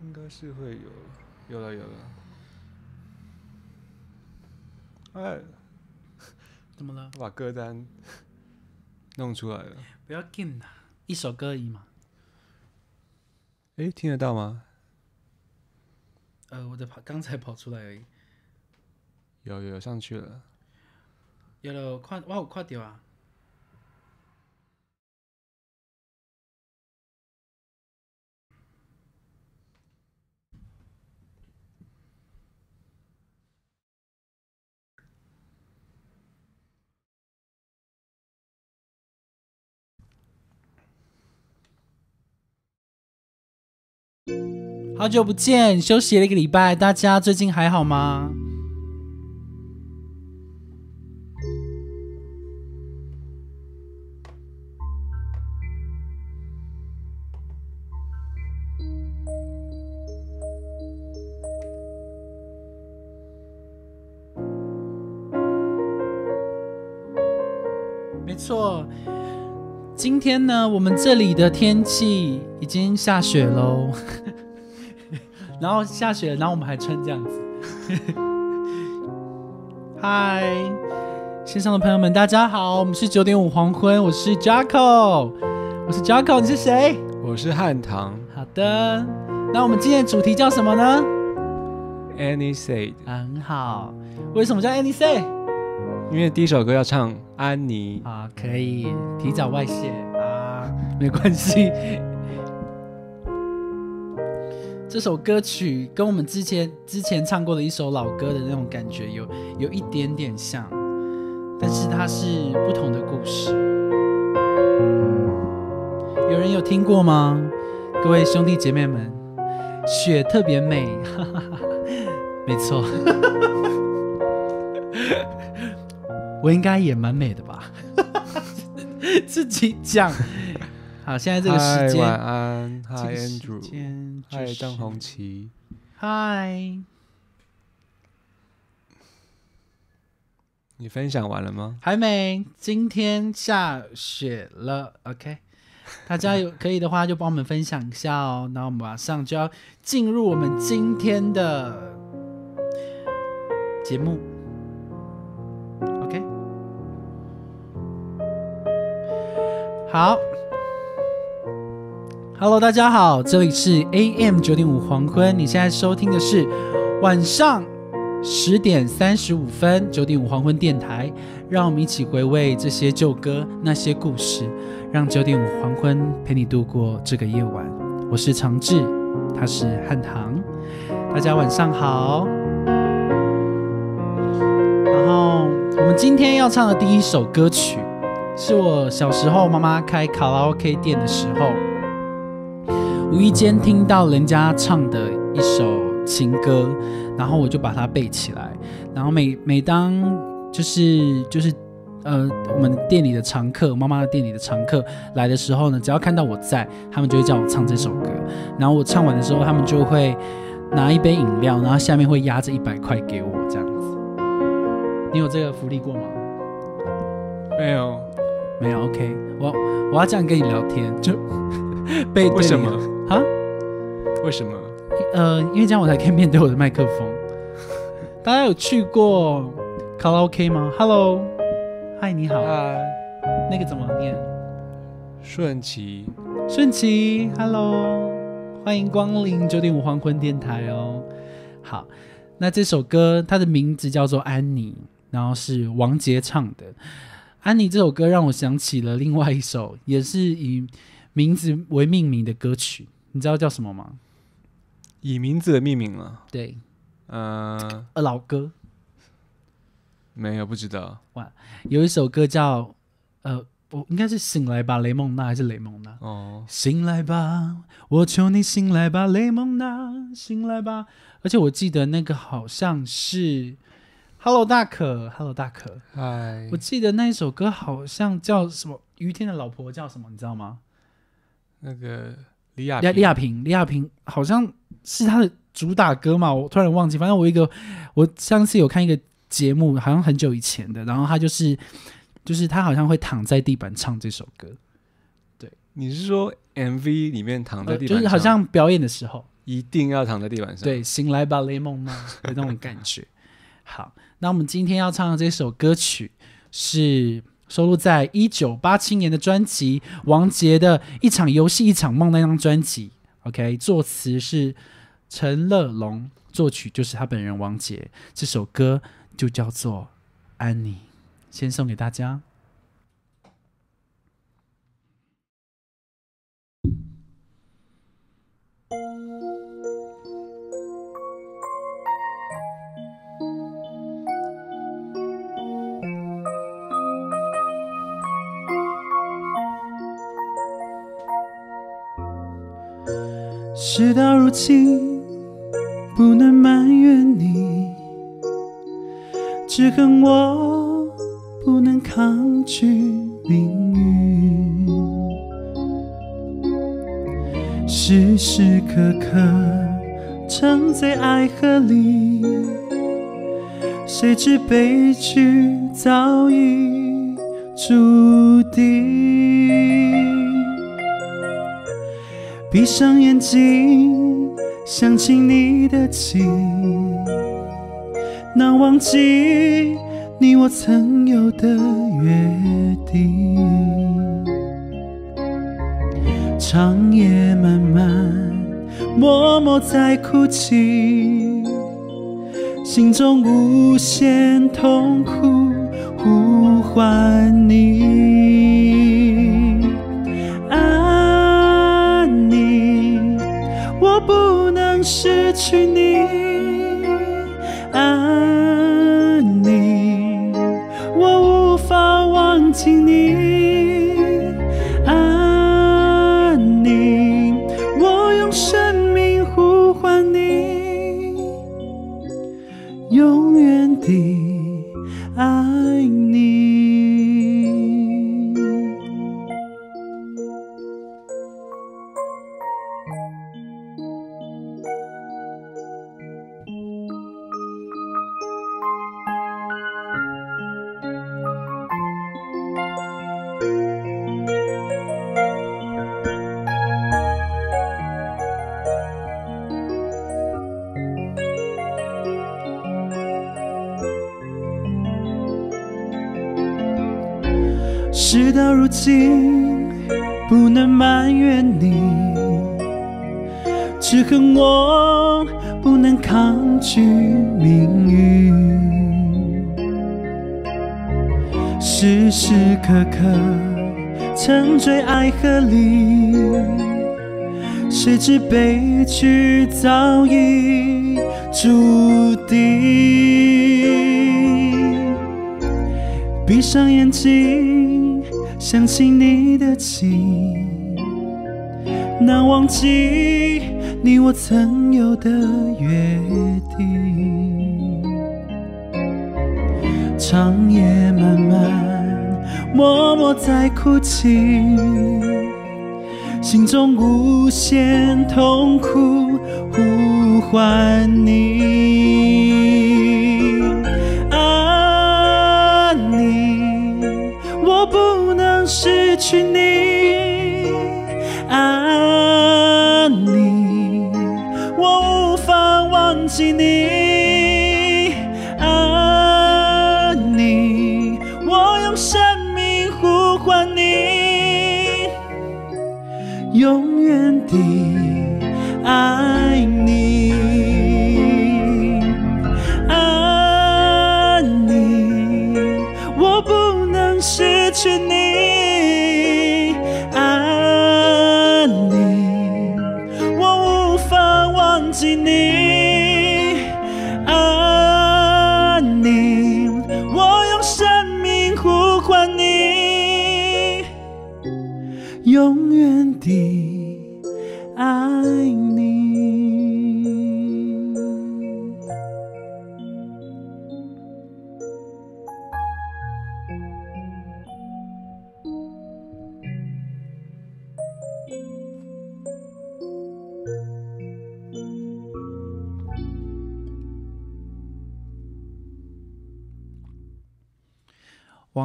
应该是会有，有了有了。哎，怎么了？我把歌单弄出来了。不要紧啊，一首歌而已嘛。哎，听得到吗？呃，我的跑刚才跑出来而已。有有上去了。有了，快哇，我快掉啊！好久不见，休息了一个礼拜，大家最近还好吗？没错，今天呢，我们这里的天气已经下雪喽。然后下雪，然后我们还穿这样子。嗨，线上的朋友们，大家好，我们是九点五黄昏，我是 Jacko，我是 Jacko，你是谁？我是汉唐。好的，那我们今天的主题叫什么呢 Annie said，很好，为什么叫 Any Say？因为第一首歌要唱安妮。啊，可以提早外泄啊，没关系。这首歌曲跟我们之前之前唱过的一首老歌的那种感觉有有一点点像，但是它是不同的故事。有人有听过吗？各位兄弟姐妹们，雪特别美，哈哈哈，没错，我应该也蛮美的吧？自己讲。好，现在这个时间，，Hi 这个时 Andrew，间就 Hi 是张红旗。嗨，你分享完了吗？还没，今天下雪了，OK，大家有可以的话就帮我们分享一下哦。那我们马上就要进入我们今天的节目，OK，好。Hello，大家好，这里是 AM 九点五黄昏，你现在收听的是晚上十点三十五分九点五黄昏电台，让我们一起回味这些旧歌，那些故事，让九点五黄昏陪你度过这个夜晚。我是长志，他是汉唐，大家晚上好。然后我们今天要唱的第一首歌曲，是我小时候妈妈开卡拉 OK 店的时候。无意间听到人家唱的一首情歌，然后我就把它背起来。然后每每当就是就是呃我们店里的常客，妈妈的店里的常客来的时候呢，只要看到我在，他们就会叫我唱这首歌。然后我唱完的时候，他们就会拿一杯饮料，然后下面会压着一百块给我这样子。你有这个福利过吗？没有，没有。OK，我我要这样跟你聊天，就 背为什么？啊？为什么？呃，因为这样我才可以面对我的麦克风。大家有去过卡拉 OK 吗？Hello，嗨，你好。嗨，那个怎么念？顺其，顺其，Hello，欢迎光临九点五黄昏电台哦。好，那这首歌它的名字叫做《安妮》，然后是王杰唱的。《安妮》这首歌让我想起了另外一首，也是以名字为命名的歌曲，你知道叫什么吗？以名字的命名了。对，呃，呃，老歌。没有，不知道。哇有一首歌叫呃，我应该是醒来吧，雷蒙娜还是雷蒙娜？哦，醒来吧，我求你醒来吧，雷蒙娜，醒来吧。而且我记得那个好像是 Hello 大可，Hello 大可。嗨我，记得那一首歌好像叫什么？于天的老婆叫什么？你知道吗？那个李亚李亚平，李亚平好像是他的主打歌嘛，我突然忘记。反正我一个，我上次有看一个节目，好像很久以前的，然后他就是就是他好像会躺在地板唱这首歌，对你是说 MV 里面躺在呃地板上，就是好像表演的时候，一定要躺在地板上。对，醒来吧，雷蒙吗？的那种感觉。好，那我们今天要唱的这首歌曲是收录在一九八七年的专辑王杰的《一场游戏一场梦》那张专辑。OK，作词是陈乐龙，作曲就是他本人王杰。这首歌就叫做《安妮》，先送给大家。事到如今，不能埋怨你，只恨我不能抗拒命运。时时刻刻沉醉爱河里，谁知悲剧早已注定。闭上眼睛，想起你的情，难忘记你我曾有的约定。长夜漫漫，默默在哭泣，心中无限痛苦呼唤你。失去你，安妮，我无法忘记你，安妮，我用生命呼唤你，永远的是悲剧早已注定。闭上眼睛，想起你的情，难忘记你我曾有的约定。长夜漫漫，默默在哭泣，心中无限痛苦呼唤你。安妮，我不能失去你，安妮，我无法忘记你，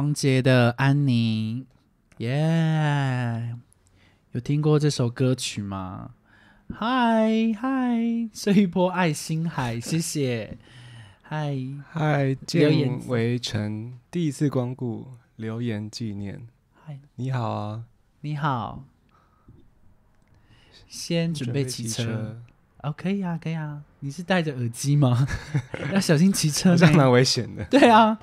王杰的《安妮》，耶、有听过这首歌曲吗？嗨嗨，睡一波爱心海，谢谢。嗨，嗨，留言见为臣第一次光顾，留言纪念。嗨，你好啊，你好。先准备骑车。哦，可以啊，可以啊。你是戴着耳机吗？要小心骑车呢。这样蛮危险的。对啊，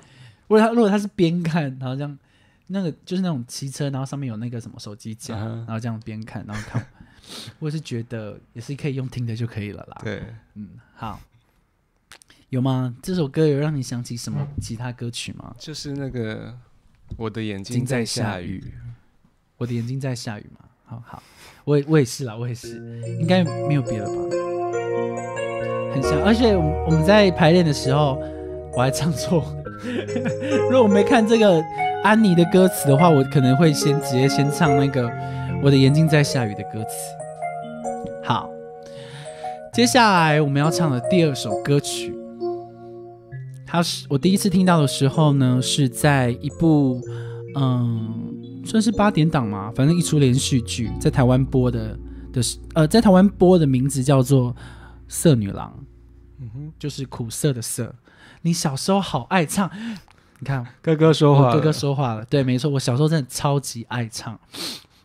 如果他如果他是边看，然后这样，那个就是那种骑车，然后上面有那个什么手机架，然后这样边看，然后看，我是觉得也是可以用听的就可以了啦。对，嗯，好，有吗？这首歌有让你想起什么其他歌曲吗？就是那个我的眼睛睛在在下雨下雨。我的眼睛在下雨嘛。好好，我也我也是啦，我也是，应该没有别的吧？很像，而且我们我们在排练的时候，我还唱错。如果我没看这个安妮的歌词的话，我可能会先直接先唱那个《我的眼睛在下雨》的歌词。好，接下来我们要唱的第二首歌曲，它是我第一次听到的时候呢，是在一部嗯，算是八点档嘛，反正一出连续剧在台湾播的的是呃，在台湾播的名字叫做《色女郎》，嗯哼，就是苦涩的涩。你小时候好爱唱，你看哥哥说话哥哥说话了，对，没错，我小时候真的超级爱唱，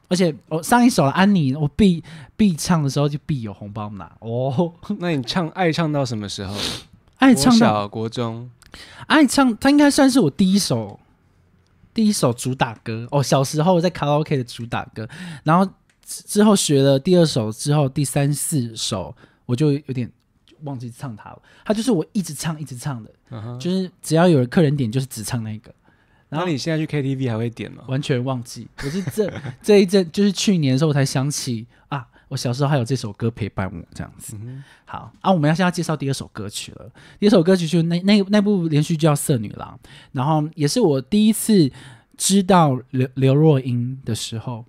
而且我上一首的安妮，我必必唱的时候就必有红包拿。哦，那你唱爱唱到什么时候？爱唱到小、国中，爱唱，它应该算是我第一首第一首主打歌。哦。小时候在卡拉 OK 的主打歌，然后之之后学了第二首之后，第三四首我就有点忘记唱它了。它就是我一直唱一直唱的，就是只要有人客人点，就是只唱那个，然后你现在去 KTV 还会点吗？完全忘记。我是这 这一阵就是去年的时候我才想起啊，我小时候还有这首歌陪伴我这样子。嗯好啊，我们要现在介绍第二首歌曲了。第二首歌曲就是那那那部连续剧叫《色女郎》，然后也是我第一次知道刘刘若英的时候。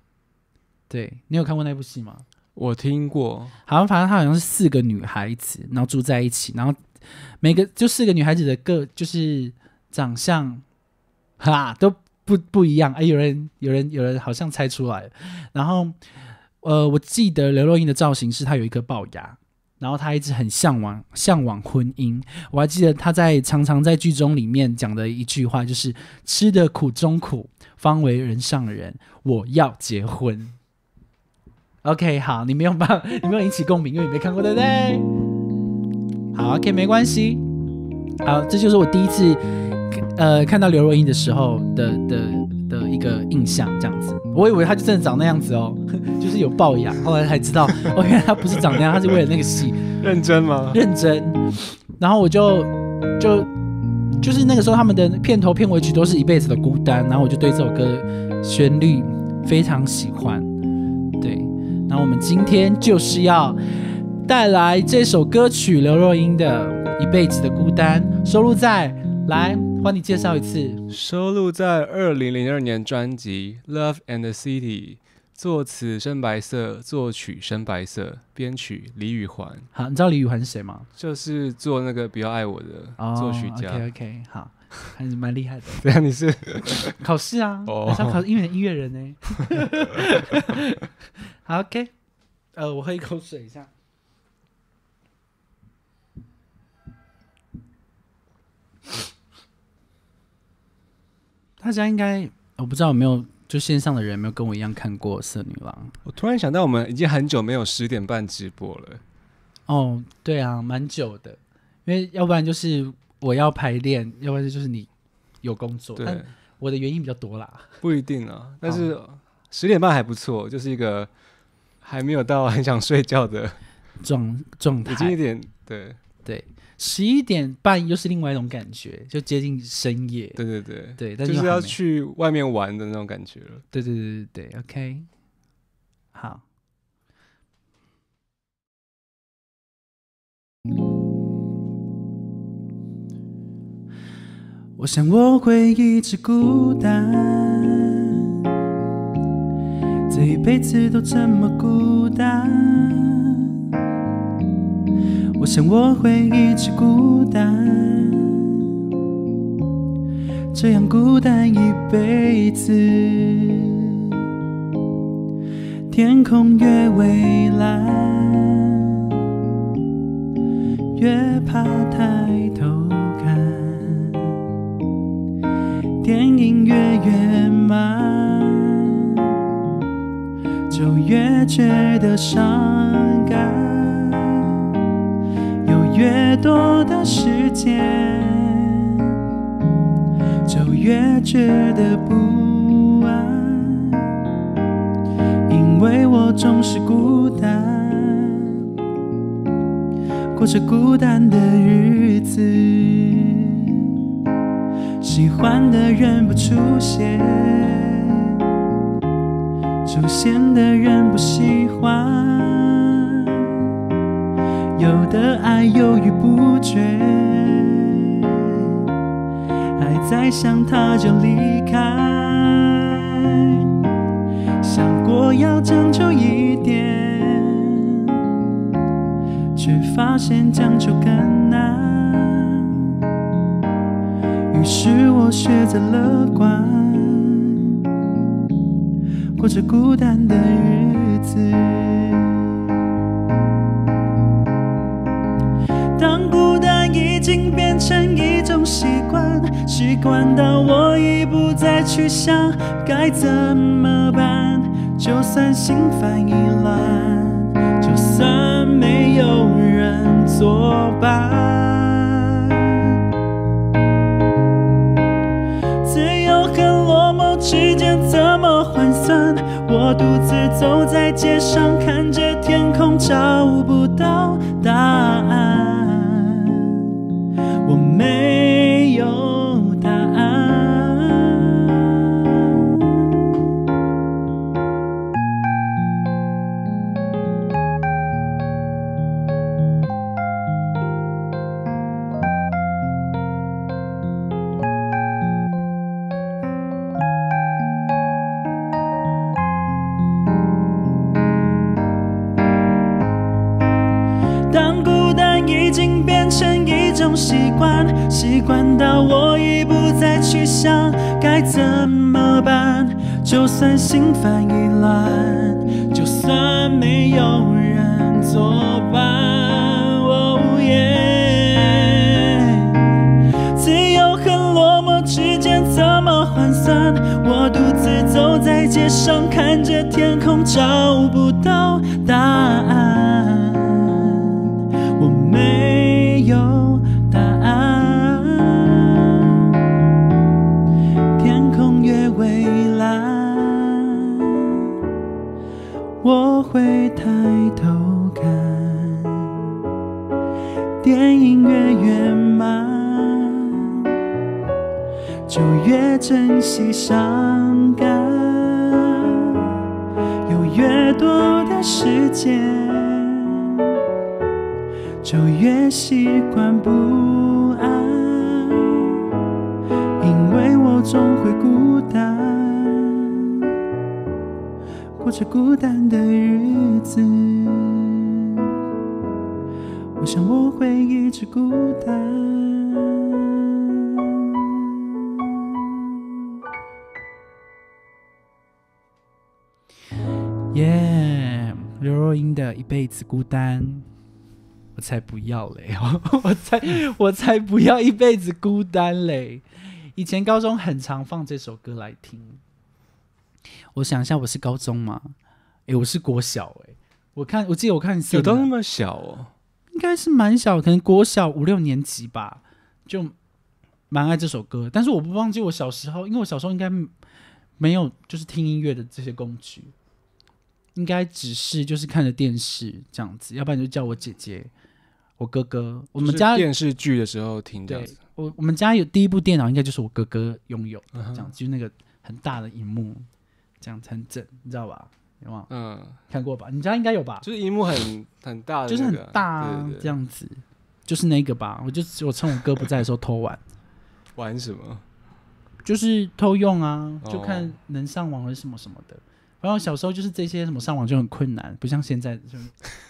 对你有看过那部戏吗？我听过，好像反正她好像是四个女孩子，然后住在一起，然后每个就四个女孩子的个就是长相哈都不不一样。哎，有人有人有人好像猜出来了。然后呃，我记得刘若英的造型是她有一颗龅牙，然后她一直很向往向往婚姻。我还记得她在常常在剧中里面讲的一句话，就是“吃得苦中苦，方为人上人，我要结婚”。OK，好，你没有办法，你没有引起共鸣，因为你没看过，对不对？好，OK，没关系。好，这就是我第一次呃看到刘若英的时候的的的一个印象，这样子。我以为她就真的长那样子哦，就是有龅牙，后来才知道，哦，原来她不是长那样，她是为了那个戏认真吗？认真。然后我就就就是那个时候他们的片头片尾曲都是一辈子的孤单，然后我就对这首歌旋律非常喜欢。对，然后我们今天就是要带来这首歌曲刘若英的《一辈子的孤单》，收录在来换你介绍一次。收录在二零零二年专辑《Love and the City》，作词深白色，作曲深白色，编曲李宇环，好，你知道李宇环是谁吗？就是做那个《比较爱我》的作曲家。OK OK，好，还是蛮厉害的。对啊，你是考试啊，哦马上考音乐音乐人呢。好 OK，呃，我喝一口水一下。大家应该我不知道有没有，就线上的人有没有跟我一样看过《色女郎我突然想到，我们已经很久没有十点半直播了。》？哦，对啊，蛮久的，因为要不然就是我要排练，要不然就是你有工作。对，但我的原因比较多啦。不一定啊，但是十点半还不错，就是一个还没有到很想睡觉的，状状态已经一点对对，十一点半又是另外一种感觉，就接近深夜。对对对，对，但就是是要去外面玩的那种感觉了。对对对对对，OK，好。我想我会一直孤单，这一辈子都这么孤单。我想我会一直孤单，这样孤单一辈子。天空越蔚蓝，越怕抬头电影越圆满，就越觉得伤感。有越多的时间，就越觉得不安，因为我总是孤单，过着孤单的日子。喜欢的人不出现，出现的人不喜欢。有的爱犹豫不决，还在想他就离开。想过要将就一点，却发现将就更难。是我学着乐观，过着孤单的日子。当孤单已经变成一种习惯，习惯到我已不再去想该怎么办。就算心烦意乱，就算没有人作伴，时间怎么换算？我独自走在街上，看着天空，找不到答案。到我已不再去想该怎么办。就算心烦意乱，就算没有人作伴，哦耶！自由和落寞之间怎么换算？我独自走在街上，看着天空，找不到过着孤单的日子。我想我会一直孤单。耶，刘若英的《一辈子孤单》。我才不要嘞！我才我才不要一辈子孤单嘞！以前高中很常放这首歌来听。我想一下，我是高中吗？诶，我是国小诶。我看我记得我看有到那么小哦，应该是蛮小，可能国小五六年级吧，就蛮爱这首歌。但是我不忘记我小时候，因为我小时候应该没有就是听音乐的这些工具，应该只是就是看着电视这样子，要不然就叫我姐姐。我哥哥，我们家电视剧的时候听这样子。我我们家有第一部电脑，应该就是我哥哥拥有的，这样子，就是那个很大的荧幕，这样很整，你知道吧？有吗？嗯，看过吧？你家应该有吧？就是荧幕很 很大的，就是很大这样子，就是那个吧？我就我趁我哥不在的时候偷玩，玩什么？就是偷用啊，就看能上网还是什么什么的。然后小时候就是这些什么上网就很困难，不像现在就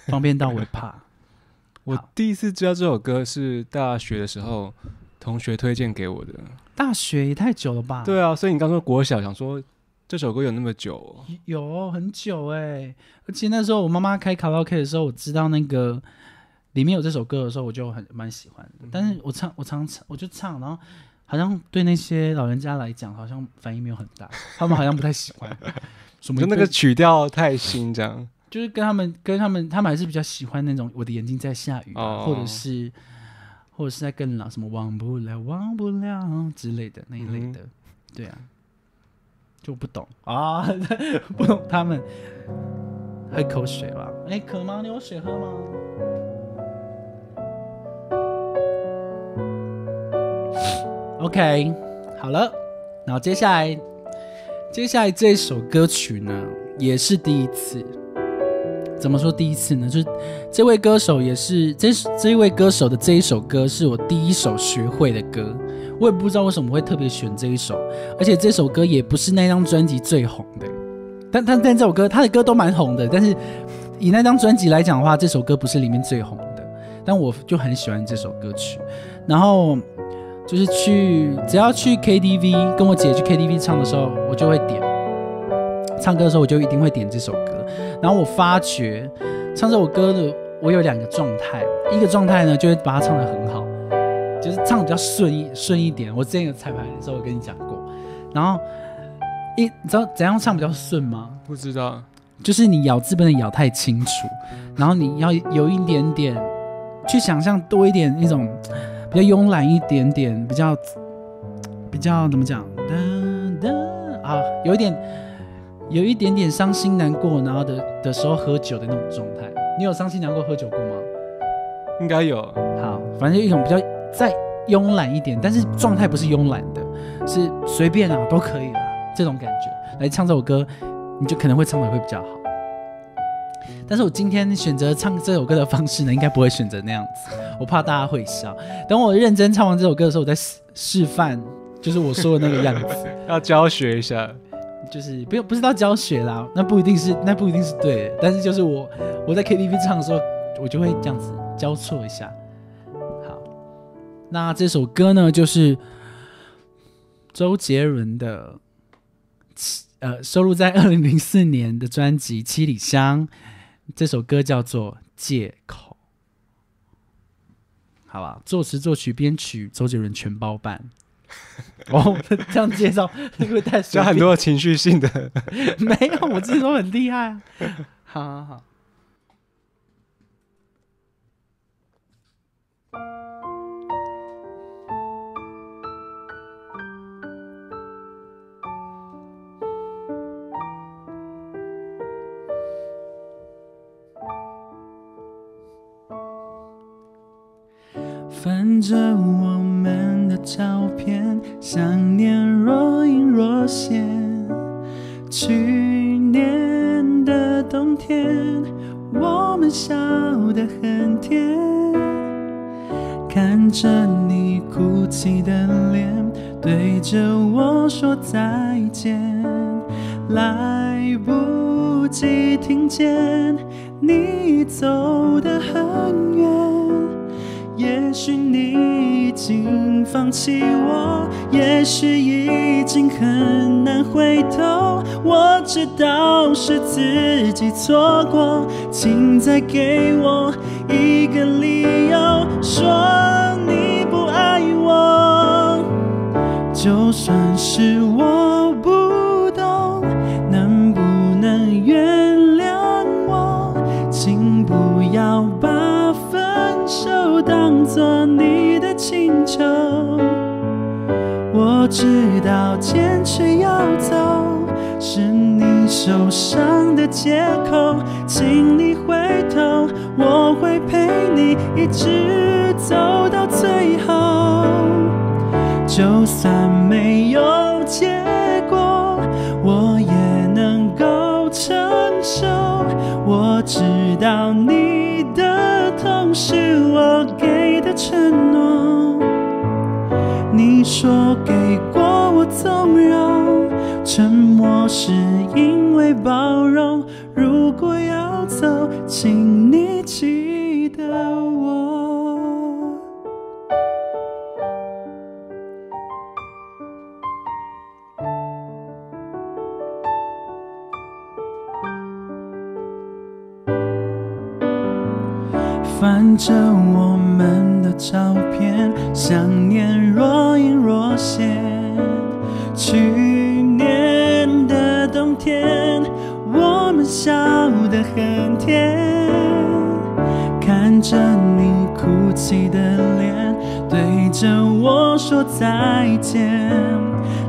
方便到我怕。我第一次知道这首歌是大学的时候，同学推荐给我的。大学也太久了吧？对啊，所以你刚说国小，想说这首歌有那么久、哦？有很久哎、而且那时候我妈妈开卡拉 OK 的时候，我知道那个里面有这首歌的时候，我就很蛮喜欢的。但是我唱，我常唱，我就唱，然后好像对那些老人家来讲，好像反应没有很大，他们好像不太喜欢。什么就那个曲调太新，这样。就是跟他们跟他们，他们还是比较喜欢那种我的眼睛在下雨啊、哦或者是或者是在更老什么忘不了忘不了之类的那一类的，对啊，就不懂啊，不懂他们喝口水吧？哎、渴吗？你有水喝吗？OK，好了，然后接下来，接下来这首歌曲呢，也是第一次。怎么说第一次呢？就是这位歌手也是这这一位歌手的这一首歌是我第一首学会的歌，我也不知道为什么会特别选这一首，而且这首歌也不是那张专辑最红的，但但但这首歌他的歌都蛮红的，但是以那张专辑来讲的话，这首歌不是里面最红的，但我就很喜欢这首歌曲，然后就是去只要去 KTV 跟我姐去 KTV 唱的时候，我就会点。唱歌的时候，我就一定会点这首歌。然后我发觉唱这首歌的我有两个状态，一个状态呢就会把它唱得很好，就是唱比较顺一顺一点。我之前有彩排的时候我跟你讲过，然后一你知道怎样唱比较顺吗？不知道，就是你咬字不能咬太清楚，然后你要有一点点去想象多一点那种比较慵懒一点点，比较比较怎么讲？哒哒啊，有一点有一点点伤心难过，然后的的时候喝酒的那种状态。你有伤心难过喝酒过吗？应该有。好，反正一种比较再慵懒一点，但是状态不是慵懒的，是随便啊都可以啦，这种感觉来唱这首歌，你就可能会唱的会比较好。但是我今天选择唱这首歌的方式呢，应该不会选择那样子，我怕大家会笑。等我认真唱完这首歌的时候，我再示示范，就是我说的那个样子，要教学一下。就是不用不是到教学啦，那不一定是那不一定是对的，但是就是我我在 KTV 唱的时候，我就会这样子交错一下。好，那这首歌呢，就是周杰伦的，呃，收录在 二零零四年的专辑《七里香》，这首歌叫做《借口》。好吧，作词、作曲、编曲，周杰伦全包办。哦，这样介绍会不会太随加很便多情绪性的，没有，我自己都很厉害啊。好好好。翻着我们的照片，想念若隐若现。去年的冬天，我们笑得很甜，看着你哭泣的脸，对着我说再见，来不及听见你走得很远。请放弃我，也许已经很难回头。我知道是自己错过，请再给我一个理由，说你不爱我。就算是我的请求。我知道坚持要走是你受伤的借口，请你回头，我会陪你一直走到最后。就算没有结果，我也能够承受。我知道你的痛是我给的承诺。说给过我纵容沉默是因为包容。如果要走请你记得我。反正照片，想念若隐若现。去年的冬天，我们笑得很甜，看着你哭泣的脸，对着我说再见，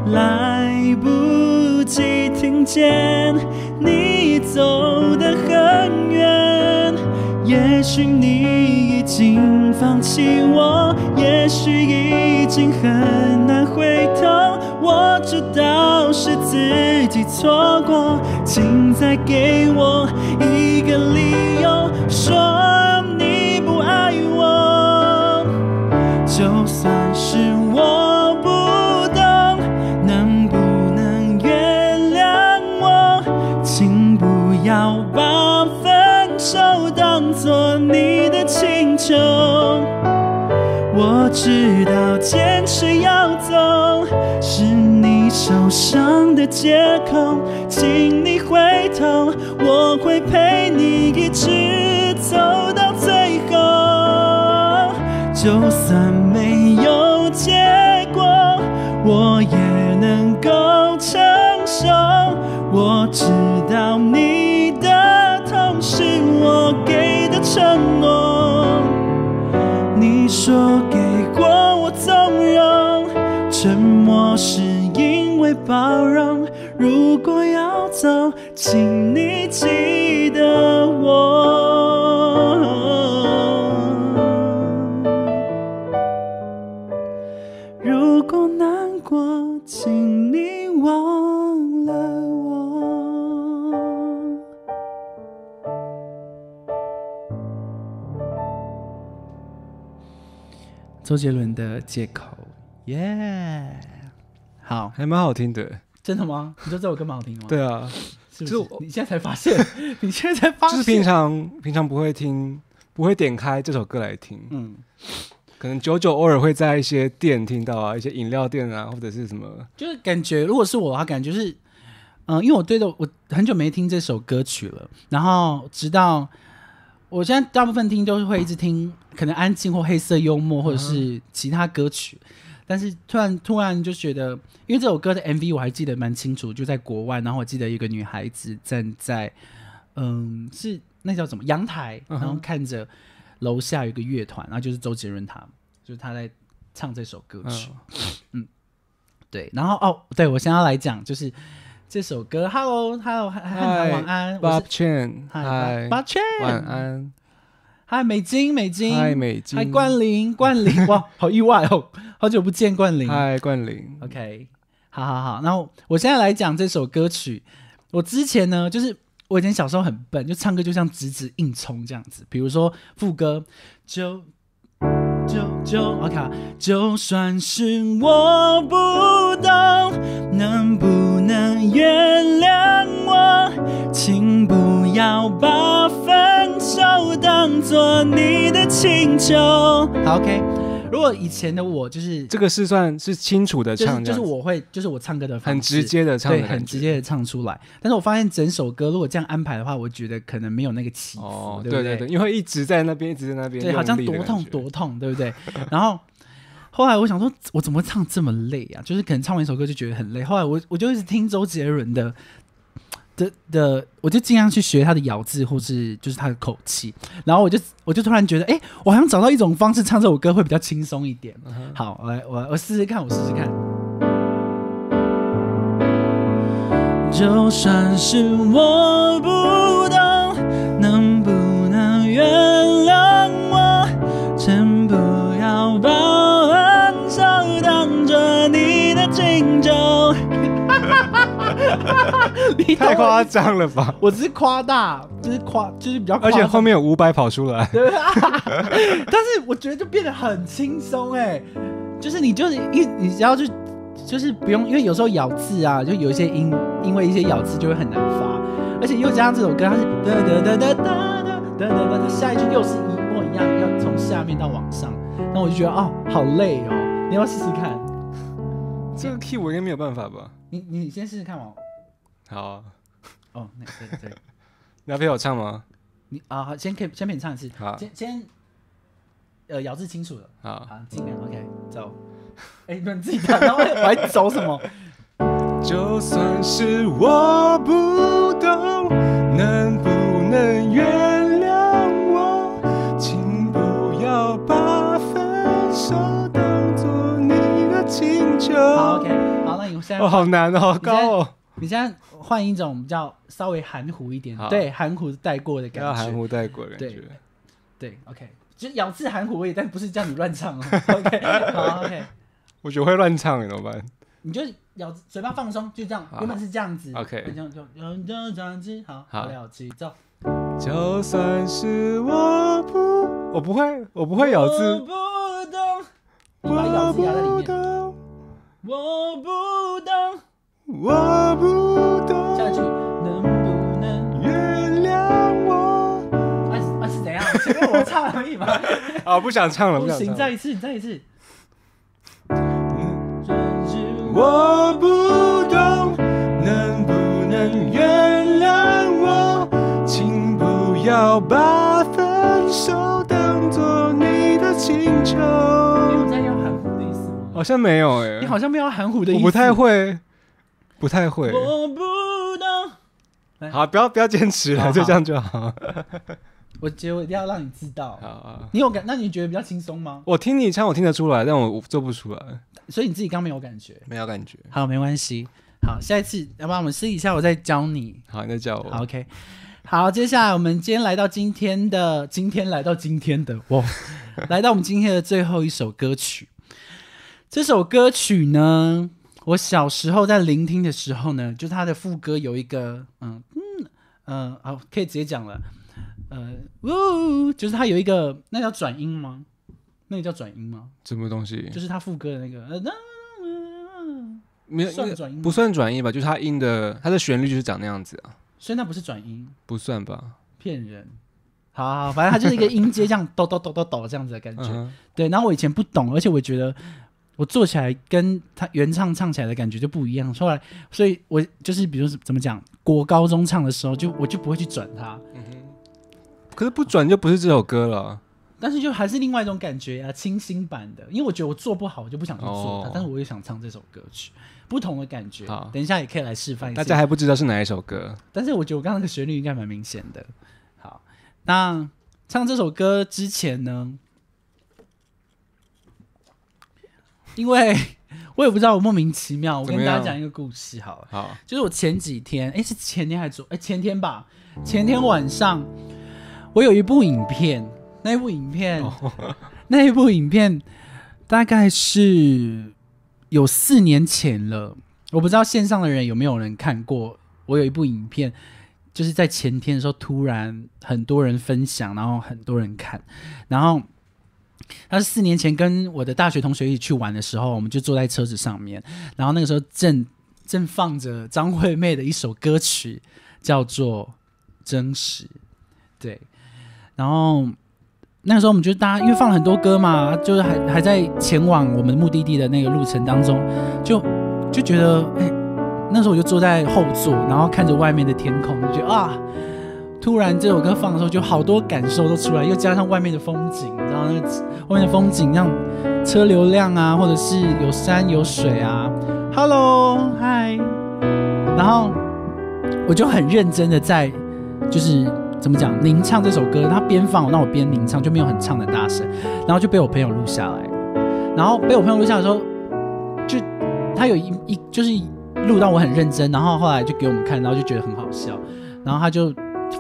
来不及听见你走得很远。也许你已经放弃我，也许已经很难回头。我知道是自己错过，请再给我一个理由，请求。我知道坚持要走是你受伤的借口，请你回头，我会陪你一直走到最后。就算没有结果，我也能够承受。我知道你的痛是我给的承诺。说给过我纵容，沉默是因为包容。如果要走，请你记周杰伦的借口，耶、好，还蛮好听的。真的吗？你说这首歌蛮好听的吗？，对啊，是不？就是你现在才发现，你现在才发现，就是平常平常不会听，不会点开这首歌来听，嗯，可能久久偶尔会在一些店听到啊，一些饮料店啊，或者是什么。就是感觉，如果是我的话，感觉是，嗯、因为我对着，我很久没听这首歌曲了，然后直到我现在大部分听都是会一直听，可能安静或黑色幽默，或者是其他歌曲。但是突然突然就觉得，因为这首歌的 MV 我还记得蛮清楚，就在国外，然后我记得一个女孩子站在，嗯，是那叫什么阳台，然后看着楼下有一个乐团，然后就是周杰伦他，就是他在唱这首歌曲。嗯，对，然后哦，对我现在要来讲就是这首歌，Hello，Hello，汉晚安，我 Bob 是 Chen，晚，安，嗨美金，美金，嗨美金，嗨冠霖，冠霖，哇，好意外哦，好久不见冠霖。嗨冠霖，，OK，好好好，然后我现在来讲这首歌曲，我之前呢就是。我以前小时候很笨，就唱歌就像直直硬冲这样子。比如说副歌，就就就 OK，啊就算是我不懂，能不能原谅我？请不要把分手当作你的请求。好，OK。如果以前的我就是这个是算是清楚的就是就是我会就是我唱歌的方很直接的唱的对，很直接的唱出来。但是我发现整首歌如果这样安排的话，我觉得可能没有那个起伏，哦，对不对对对，因为一直在那边，一直在那边，对，好像多痛多痛，对不对？然后后来我想说，我怎么会唱这么累啊？就是可能唱完一首歌就觉得很累。后来我我就一直听周杰伦的的的，我就尽量去学他的咬字或是就是他的口气。然后我就我就突然觉得，哎，我好像找到一种方式唱这首歌会比较轻松一点。好，我来我我试试看，我试试看。就算是我不懂，你太我夸张了吧？我只是夸大，就是夸，就是比较，而且后面有伍佰跑出来，对啊，但是我觉得就变得很轻松哎，就是你就是一你只要就就是不用，因为有时候咬字啊，就有一些音，因为一些咬字就会很难发，而且又加上这首歌它是哒哒哒哒哒哒哒哒哒，它下一句又是一模一样，要从下面到往上，那我就觉得哦好累哦，你要不要试试看？这个 key 我应该没有办法吧？你你先试试看嘛。好啊，哦，那对对，你要陪我唱吗？你啊好先可以先陪你唱一次，好，先先呃咬字清楚了，好，好，尽量 OK 走。哎，你们自己弹，然后我还走什么？就算是我不懂，能不能原谅我？请不要把分手当作你的请求。好 OK，好，那你现在哦，好难哦，好高哦，你现在换一种比较稍微含糊一点，好。对，含糊带过的感觉，含糊带过的感对觉。对，OK，就是咬字含糊而已，但不是叫你乱唱哦。OK，好 OK，我觉得会乱唱，怎么办？你就咬嘴巴放松，就这样，原本是这样子。OK 这样就就就这样子，好，好。好了，起走。就算是我不，我不会，我不会咬我字，不懂，你把咬我字咬在里面。我不懂，我不懂。能不能？原谅我。啊是啊是怎样？前面我唱而已嘛。啊，不想唱了，不行，想唱了。再一次，再一次。我不懂，能不能原谅我？请不要把分手当作你的请求。你有在要含糊的意思吗？好像没有哎、你好像没有含糊的意思。我不太。会，不太会。我不懂。好，不要不要坚持了，就这样就好。我觉得我一定要让你知道。好啊，你有感？那你觉得比较轻松吗？我听你唱，我听得出来，但我我做不出来，所以你自己刚没有感觉。没有感觉。好，没关系。好，下一次要不然我们试一下我再教你。好，你再教我。好，OK。好，接下来我们今天来到今天的，今天来到今天的，哇，来到我们今天的最后一首歌曲。这首歌曲呢，我小时候在聆听的时候呢，就他的副歌有一个，嗯嗯嗯，好、可以直接讲了，呃，呜，就是他有一个，那叫转音吗？那个叫转音吗？什么东西？就是他副歌的那个，呃，没有，算转音不算转音吧？就是他音的，他的旋律就是长那样子啊，所以那不是转音，不算吧？骗人。好好好，反正它就是一个音阶这样抖抖抖抖抖这样子的感觉。嗯，对，然后我以前不懂，而且我觉得我做起来跟他原唱唱起来的感觉就不一样。后来，所以我就是比如怎么讲，国高中唱的时候就我就不会去转它，可是不转就不是这首歌了。但是就还是另外一种感觉啊，清新版的。因为我觉得我做不好，我就不想去做它，哦但是我也想唱这首歌曲，不同的感觉好。等一下也可以来示范一下。大家还不知道是哪一首歌，但是我觉得我刚刚那个旋律应该蛮明显的。好，那唱这首歌之前呢，因为我也不知道，我莫名其妙，我跟大家讲一个故事好了，好，就是我前几天，哎，是前天还是昨，哎，前天吧，前天晚上我有一部影片，那一部影片，那一部影片大概是有四年前了，我不知道线上的人有没有人看过。我有一部影片，就是在前天的时候，突然很多人分享，然后很多人看，然后他是四年前跟我的大学同学一起去玩的时候，我们就坐在车子上面，然后那个时候正正放着张惠妹的一首歌曲，叫做《真实》，对，然后那个时候我们就大家因为放了很多歌嘛，就是还还在前往我们目的地的那个路程当中，就就觉得哎。那时候我就坐在后座，然后看着外面的天空，就觉得啊，突然这首歌放的时候，就好多感受都出来，又加上外面的风景，然后那个外面的风景让车流量啊，或者是有山有水啊，Hello，嗨，然后我就很认真的在，就是怎么讲吟唱这首歌，他边放，那我边吟唱，就没有很唱的大声，然后就被我朋友录下来，然后被我朋友录下来的时候，就他有一一就是。录到我很认真，然后后来就给我们看，然后就觉得很好笑，然后他就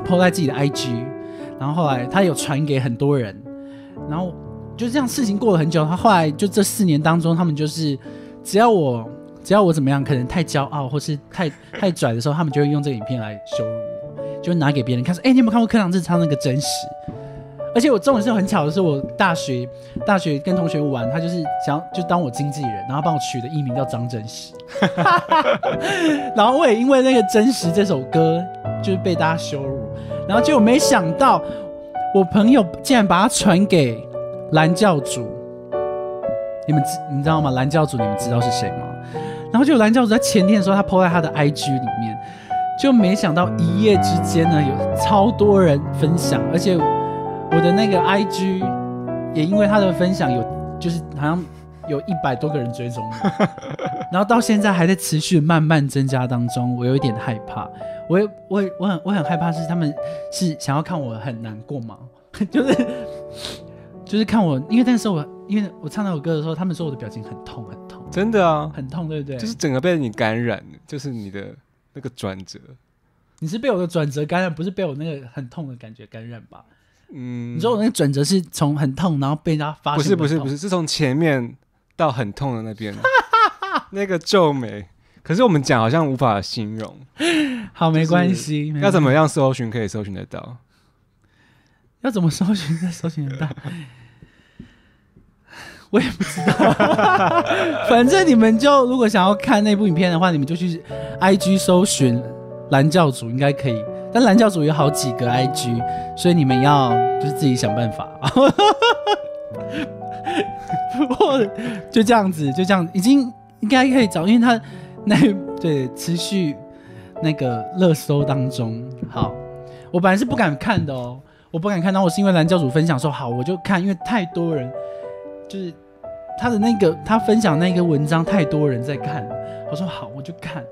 po 在自己的 IG，然后后来他有传给很多人，然后就这样事情过了很久，他后来就这四年当中，他们就是只要我只要我怎么样，可能太骄傲或是太太拽的时候，他们就会用这个影片来羞辱我，就拿给别人看，说，哎、你有没有看过柯南志唱那个真实？而且我这种是很巧的是，我大学大学跟同学玩，他就是想要就当我经纪人，然后帮我取的艺名叫张真实。然后我也因为那个《真实》这首歌，就是被大家羞辱，然后结果没想到，我朋友竟然把它传给蓝教主。你们知你知道吗？蓝教主你们知道是谁吗？然后就蓝教主在前天的时候，他 PO 在他的 IG 里面，就没想到一夜之间呢，有超多人分享，而且我的那个 IG 也因为他的分享有，就是好像有一百多个人追踪我，然后到现在还在持续慢慢增加当中，我有一点害怕。我也我也我很我很害怕是他们是想要看我很难过吗？就是就是看我，因为那时候我因为我唱那首歌的时候，他们说我的表情很痛很痛真的啊，很痛，对不对？就是整个被你感染，就是你的那个转折。你是被我的转折感染，不是被我那个很痛的感觉感染吧？嗯，你说我那个转折是从很痛，然后被人家发现不是不是不是，是从前面到很痛的那边，那个皱眉。可是我们讲好像无法形容，好，没关系。要怎么样搜寻可以搜寻得到？要怎么搜寻才搜寻得到？我也不知道，反正你们就如果想要看那部影片的话，你们就去 IG 搜寻蓝教主，应该可以。但蓝教主有好几个 IG，所以你们要就是自己想办法。或就这样子，就这样，已经应该可以找，因为他 那对持续那个热搜当中，好，我本来是不敢看的哦，我不敢看，然后我是因为蓝教主分享说好，我就看，因为太多人就是他的那个他分享那个文章，太多人在看，我说好，我就看，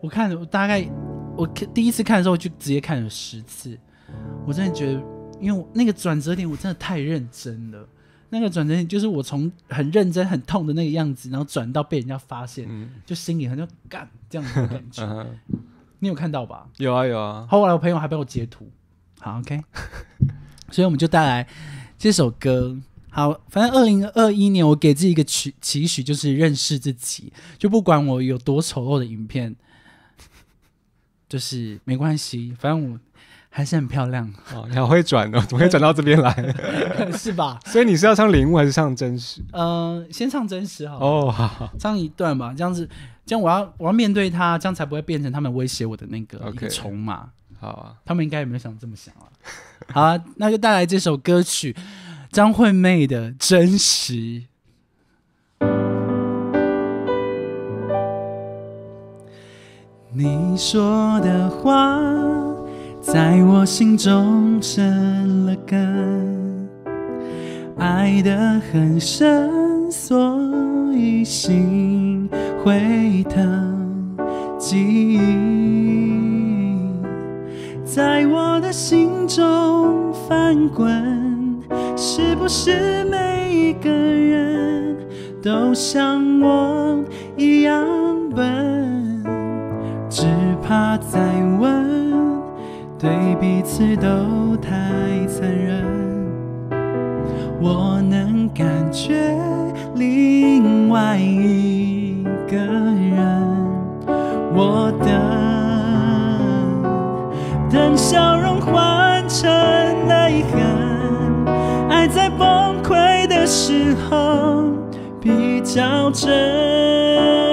我看我大概我第一次看的时候就直接看了十次，我真的觉得，因为那个转折点我真的太认真了。那个转折点就是我从很认真、很痛的那个样子，然后转到被人家发现，嗯就心里很就干这样子的感觉。嗯，你有看到吧？有啊有啊，后来我朋友还帮我截图，好 OK，所以我们就带来这首歌。好，反正二零二一年我给自己一个期期许，就是认识自己，就不管我有多丑陋的影片，就是没关系，反正我还是很漂亮，哦，你好会转哦，怎么可以转到这边来？是吧？所以你是要唱领悟还是唱真实？嗯、先唱真实好了，哦，好好，唱一段吧，这样子，这样我要我要面对他，这样才不会变成他们威胁我的那个一个筹码。好啊，他们应该也没有想这么想啊。好啊，那就带来这首歌曲，张惠妹的《真实》。你说的话，在我心中生了根，爱得很深，所以心会疼，记忆在我的心中翻滚，是不是每一个人都像我一样笨？只怕再问，对彼此都太残忍。我能感觉另外一个人，我等，等笑容换成泪痕，爱在崩溃的时候比较真。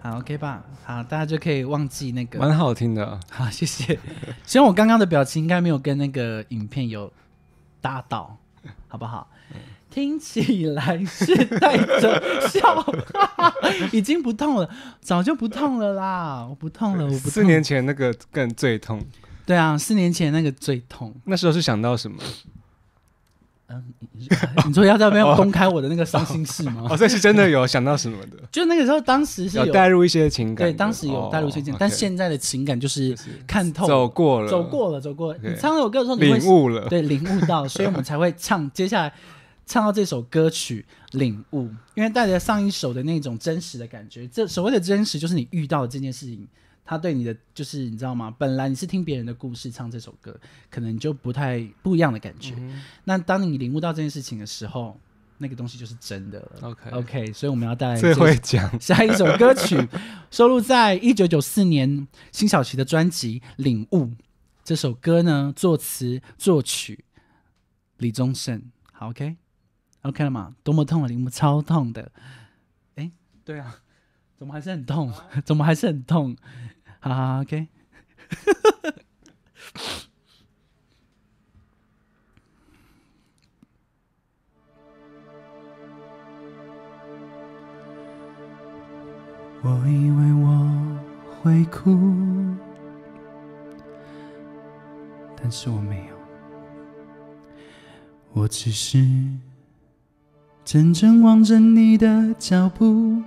好，OK 吧？好，大家就可以忘记那个。蛮好听的。好，谢谢。希望我刚刚的表情应该没有跟那个影片有搭到，好不好？听起来是带着笑，已经不痛了，早就不痛了啦，我不痛了，我不痛。四年前那个更最痛。对啊，四年前那个最痛。那时候是想到什么？嗯，你说要在那边公开我的那个伤心事吗？哦，这是真的有想到什么的？就那个时候，当时是有带入一些情感，对，当时有带入一些情感，但现在的情感就是看透，走过了，走过了，走过。你唱这首歌的时候，领悟了，对，领悟到，所以我们才会唱。接下来唱到这首歌曲《领悟》，因为带着上一首的那种真实的感觉。这所谓的真实，就是你遇到的这件事情。他对你的就是你知道吗？本来你是听别人的故事唱这首歌，可能就不太不一样的感觉。那当你领悟到这件事情的时候，那个东西就是真的了。OK OK，所以我们要带来最会讲 下一首歌曲，收录在一九九四年辛晓琪的专辑《领悟》。这首歌呢，作词作曲李宗盛。好 OK OK 了吗？多么痛啊！领悟超痛的。哎，对啊，怎么还是很痛？怎么还是很痛？好，OK。我以为我会哭，但是我没有。我只是真正望着你的脚步。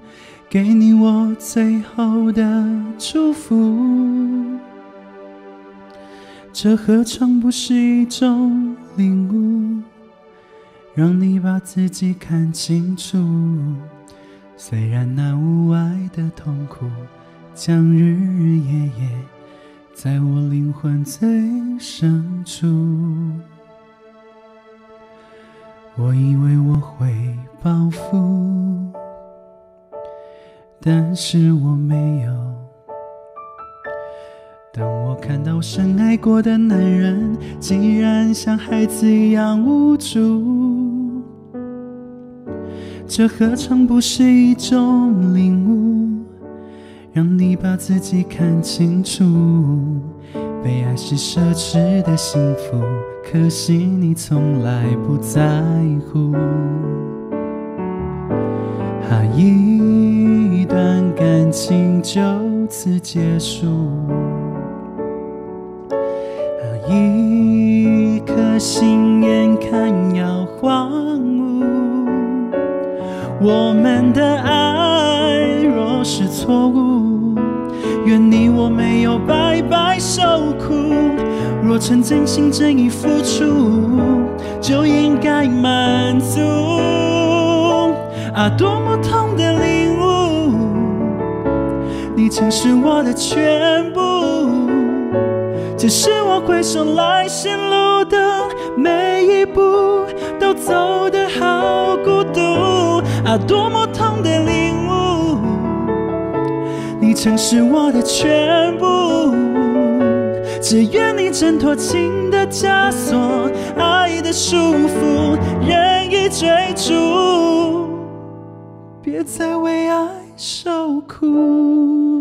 给你我最后的祝福，这何尝不是一种领悟？让你把自己看清楚。虽然那无爱的痛苦，将日日夜夜在我灵魂最深处。我以为我会报复。但是我没有。当我看到深爱过的男人竟然像孩子一样无助，这何尝不是一种领悟？让你把自己看清楚。被爱是奢侈的幸福，可惜你从来不在乎。啊，一段感情就此结束，啊，一颗心眼看要荒芜。我们的爱若是错误，愿你我没有白白受苦。若曾真心真意付出，就应该满足。啊，多么痛的领悟！你曾是我的全部，只是我回首来时路的每一步都走得好孤独。啊，多么痛的领悟！你曾是我的全部，只愿你挣脱情的枷锁，爱的束缚，任意追逐。别再为爱受苦。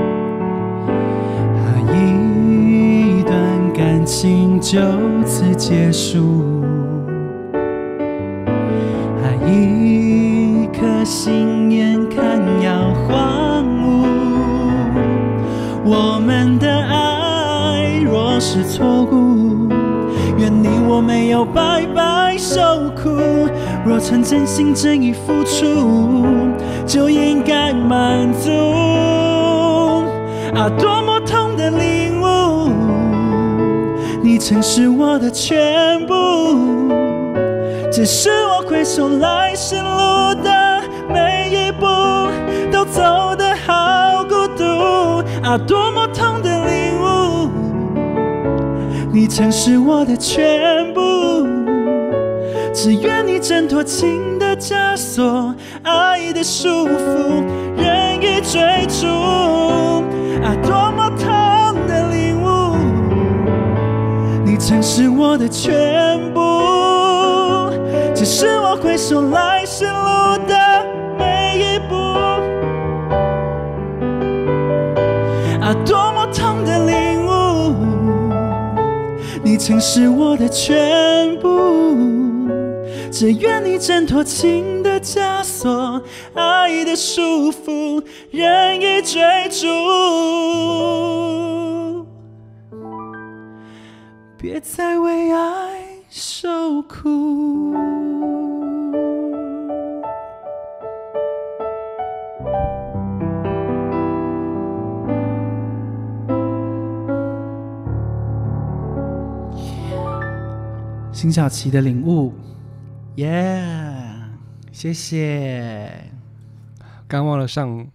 情就此结束，爱，一颗心眼看要荒芜。我们的爱若是错误，愿你我没有白白受苦。若曾真心真意付出，就应该满足。啊，多曾是我的全部，只是我回首来时路的每一步，都走得好孤独。啊，多么痛的领悟！你曾是我的全部，只愿你挣脱情的枷锁，爱的束缚，走来时路的每一步。啊，多么痛的领悟！你曾是我的全部，只愿你挣脱情的枷锁，爱的束缚，任意追逐。别再为爱受苦。辛晓琪的领悟，耶、谢谢。刚忘了上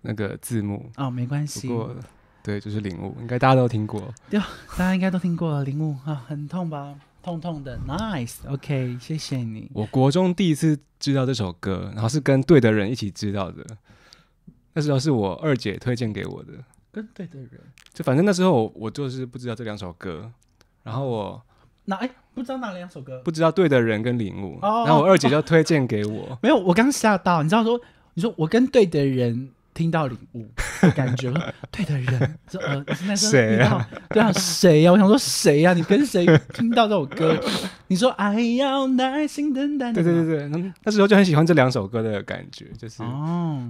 那个字幕，哦，没关系，不过对，就是领悟，应该大家都听过。对啊，大家应该都听过了领悟啊，很痛吧？痛痛的，nice，OK，、谢谢你。我国中第一次知道这首歌，然后是跟对的人一起知道的。那时候是我二姐推荐给我的，跟对的人，就反正那时候我我就是不知道这两首歌，然后我哪哎、不知道哪两首歌？不知道对的人跟领悟，哦。然后我二姐就推荐给我，没有，我刚吓到，你知道说，你说我跟对的人听到领悟的感觉，吗？对的人，这呃，那时候谁啊？遇到？对啊，谁呀、我想说谁呀、你跟谁听到这首歌？你说爱要耐心等待，对对对对，那那时候就很喜欢这两首歌的感觉，就是哦，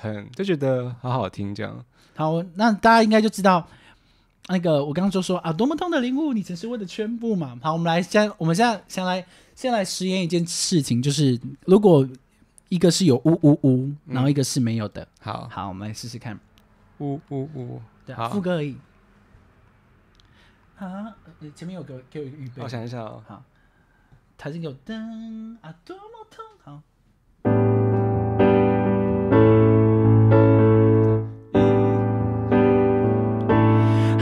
很就觉得好好听这样。好，那大家应该就知道，那个我刚刚就说啊，多么痛的领悟，你曾是为了宣布嘛。好，我们来先，我们现在先来先来实验一件事情，就是如果一个是有呜呜呜，然后一个是没有的，好，好，我们来试试看。呜呜呜，对副歌而已。啊，呃前面有个给我一个预备。我，想一下哦，好，它是有灯啊，多么痛，好。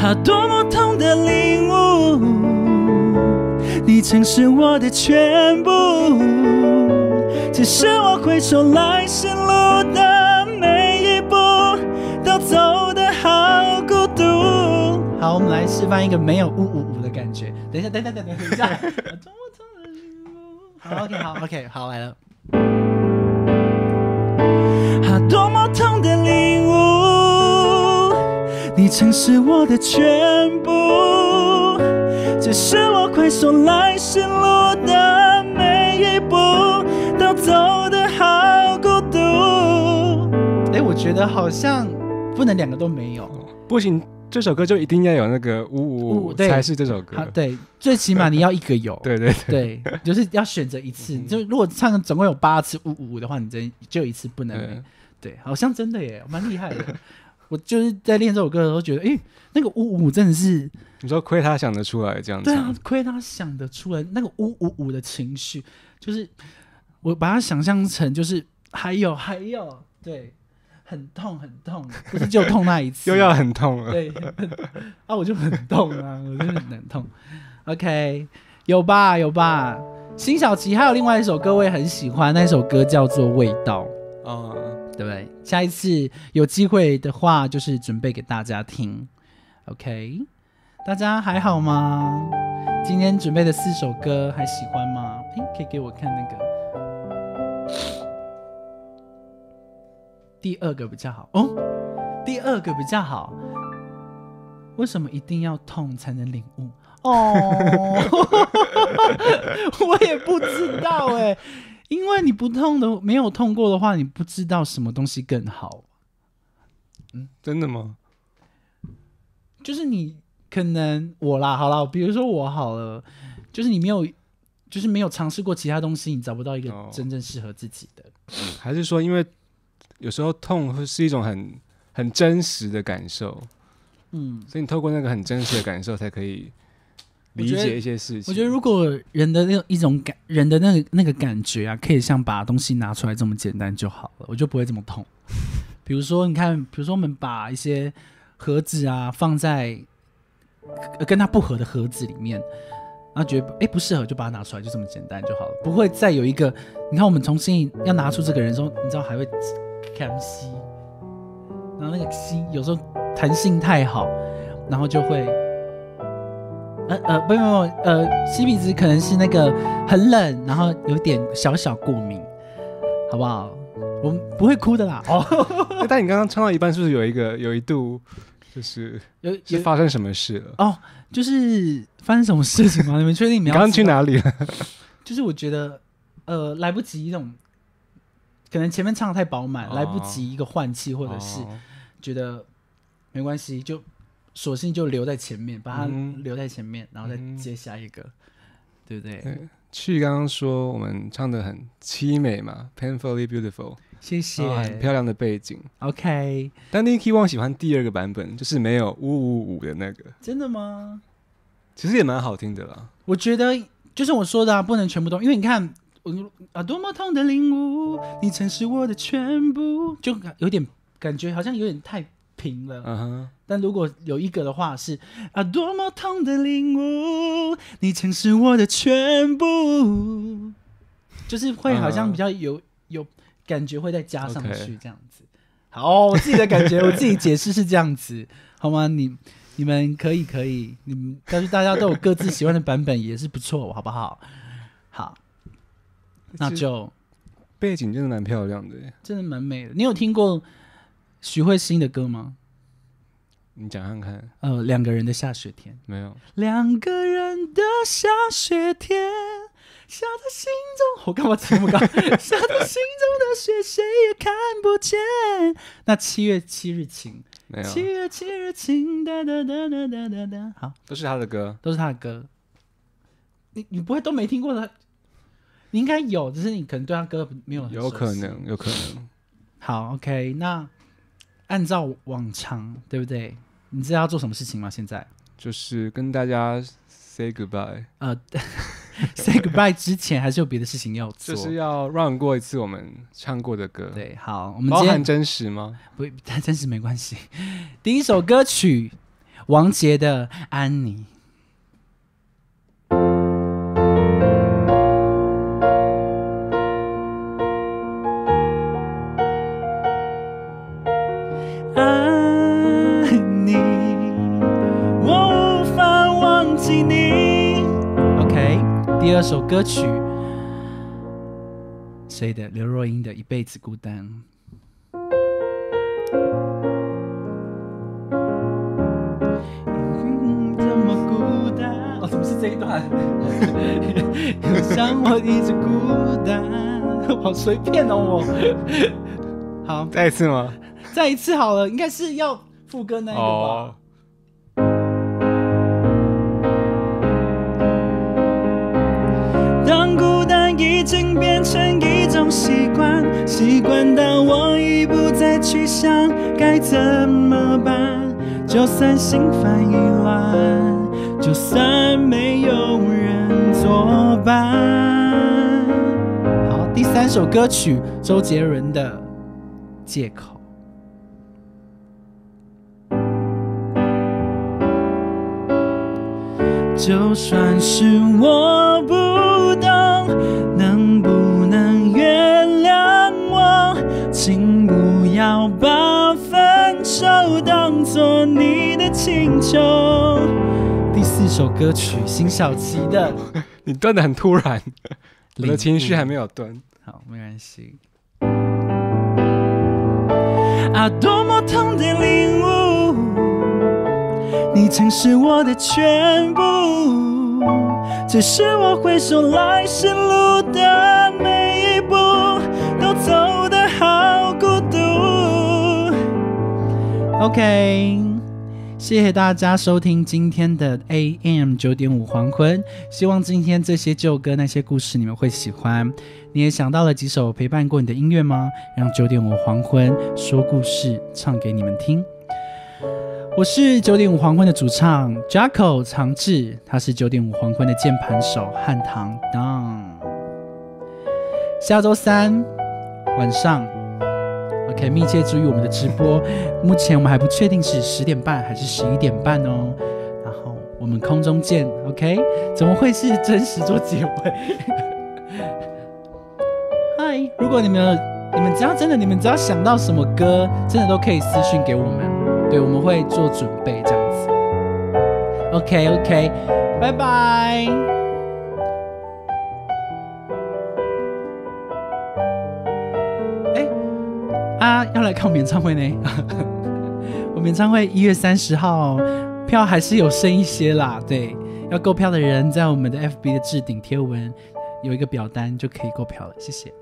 啊，多么痛的领悟！你曾是我的全部，只是我回首来时路的每一步，都走得好孤独。好，我们来示范一个没有呜呜呜的感觉。等一下，等一下，等一下，等一下。啊多么痛的领悟好，OK，好，OK，好，来了。啊，多么你曾是我的全部，只是我回首来时路的每一步，都走得好孤独。哎，我觉得好像不能两个都没有。不行，这首歌就一定要有那个呜呜呜对呜才是这首歌好，。对，最起码你要一个有。对对对，对，就是要选择一次。就如果唱总共有八次呜呜呜的话，你真就一次不能对，好像真的耶，蛮厉害的。我就是在练这首歌的时候觉得，诶，那个呜呜真的是，你说亏他想得出来这样子对啊，，亏他想得出来那个呜呜呜的情绪，就是我把它想象成就是还有还有，对，很痛很痛，不是就痛那一次，又要很痛了。对，啊，我就很痛啊，我真的很痛。OK，有吧有吧。辛晓琪还有另外一首歌我也很喜欢，那首歌叫做《味道》，哦，对不对？下一次有机会的话，就是准备给大家听。OK，大家还好吗？今天准备的四首歌还喜欢吗？诶，可以给我看那个第二个比较好哦，第二个比较好。为什么一定要痛才能领悟？哦，我也不知道哎、因为你不痛的，没有痛过的话，你不知道什么东西更好。嗯真的吗？就是你可能我啦，好啦，比如说我好了，就是你没有就是没有尝试过其他东西，你找不到一个哦真正适合自己的。还是说，因为有时候痛会是一种很很真实的感受，嗯，所以你透过那个很真实的感受，才可以理解一些事情。我觉得如果人的那种一种感，人的那个那个感觉啊，可以像把东西拿出来这么简单就好了，我就不会这么痛。比如说，你看，比如说我们把一些盒子啊放在呃跟它不合的盒子里面，然后觉得哎不适合，就把它拿出来，就这么简单就好了，不会再有一个。你看，我们重新要拿出这个人的时候，你知道还会看吸，然后那个吸有时候弹性太好，然后就会。呃呃，不不不，呃，吸鼻子可能是那个很冷，然后有点小小过敏，好不好？我们不会哭的啦。哦，哎但你刚刚唱到一半，是不是有一个有一度就是有发生什么事了？哦，就是发生什么事情吗？你们确定你们刚刚去？哪里了？就是我觉得，呃，来不及那种，可能前面唱的太饱满，哦来不及一个换气，或者是哦觉得没关系，就索性就留在前面，把它嗯留在前面，然后再嗯接下一个，对不对？对去刚刚说我们唱的很凄美嘛，painfully beautiful，谢谢。很漂亮的背景。OK，但 Nicky Wong 喜欢第二个版本，就是没有呜呜呜的那个，真的吗？其实也蛮好听的啦。我觉得就是我说的啊，不能全部都，因为你看，我啊，多么痛的领悟，你曾是我的全部，就有点感觉好像有点太平了。嗯哼，但如果有一个的话是啊，多么痛的领悟，你曾是我的全部，就是会好像比较有、有感觉，会再加上去这样子。好，我自己的感觉，我自己解释是这样子，好吗？你你们可以可以，你们但是大家都有各自喜欢的版本，也是不错，好不好？好，那就背景真的蛮漂亮的耶。真的蛮美的。你有听过许慧欣的歌吗？你讲看看，呃，两个人的下雪天。没有？两个人的下雪天，下在心中，我干嘛这么高？下在心中的雪，谁也看不见。那七月七日晴，没有，七月七日晴，哒哒哒哒哒哒哒。好，都是他的歌。都是他的歌。你你不会都没听过的？你应该有，只是你可能对他歌没有很有可能，有可能。好，OK，那按照往常，对不对？你知道要做什么事情吗？现在？就是跟大家 say goodbye，呃，say goodbye 之前还是有别的事情要做。就是要 run 过一次我们唱过的歌。，对，好，我们包今天含真实吗？不，但 真实没关系。第一首歌曲，王杰的《安妮》。二首歌曲，谁的？刘若英的《一辈子孤单》。嗯，这么孤单。哦，怎么是这一段？又像我一直孤单，好随便哦，我。好，再一次吗？再一次好了，应该是要副歌那一个吧？哦，当孤单已经变成一种习惯，习惯到我已不再去想该怎么办。就算心烦意乱，就算没有人作伴。好，第三首歌曲，周杰伦的《借口》。就算是我不懂，能不能原谅我？请不要把分手当作你的请求。第四首歌曲，辛晓琪的 《你断的很突然，我的情绪还没有断。好，没关系。啊，多么痛的领悟，你曾是我的全部。只是我回首来时路的每一步，都走得好孤独。OK，谢谢大家收听今天的 AM 九点五黄昏。希望今天这些旧歌、那些故事你们会喜欢。你也想到了几首陪伴过你的音乐吗？让九点五黄昏说故事，唱给你们听。我是九点五黄昏的主唱 Jacko 长志，他是九点五黄昏的键盘手汉唐 Down。下周三晚上，OK，密切注意我们的直播。目前我们还不确定是十点半还是十一点半哦。然后我们空中见，OK？怎么会是真实做结尾？嗨，如果你们你们只要真的你们只要想到什么歌，真的都可以私信给我们，对，我们会做准备这样子。OK OK，拜拜。哎，啊，要来看我演唱会呢？我演唱会一月三十号，票还是有剩一些啦。对，要购票的人在我们的 FB 的置顶贴文有一个表单就可以购票了。谢谢。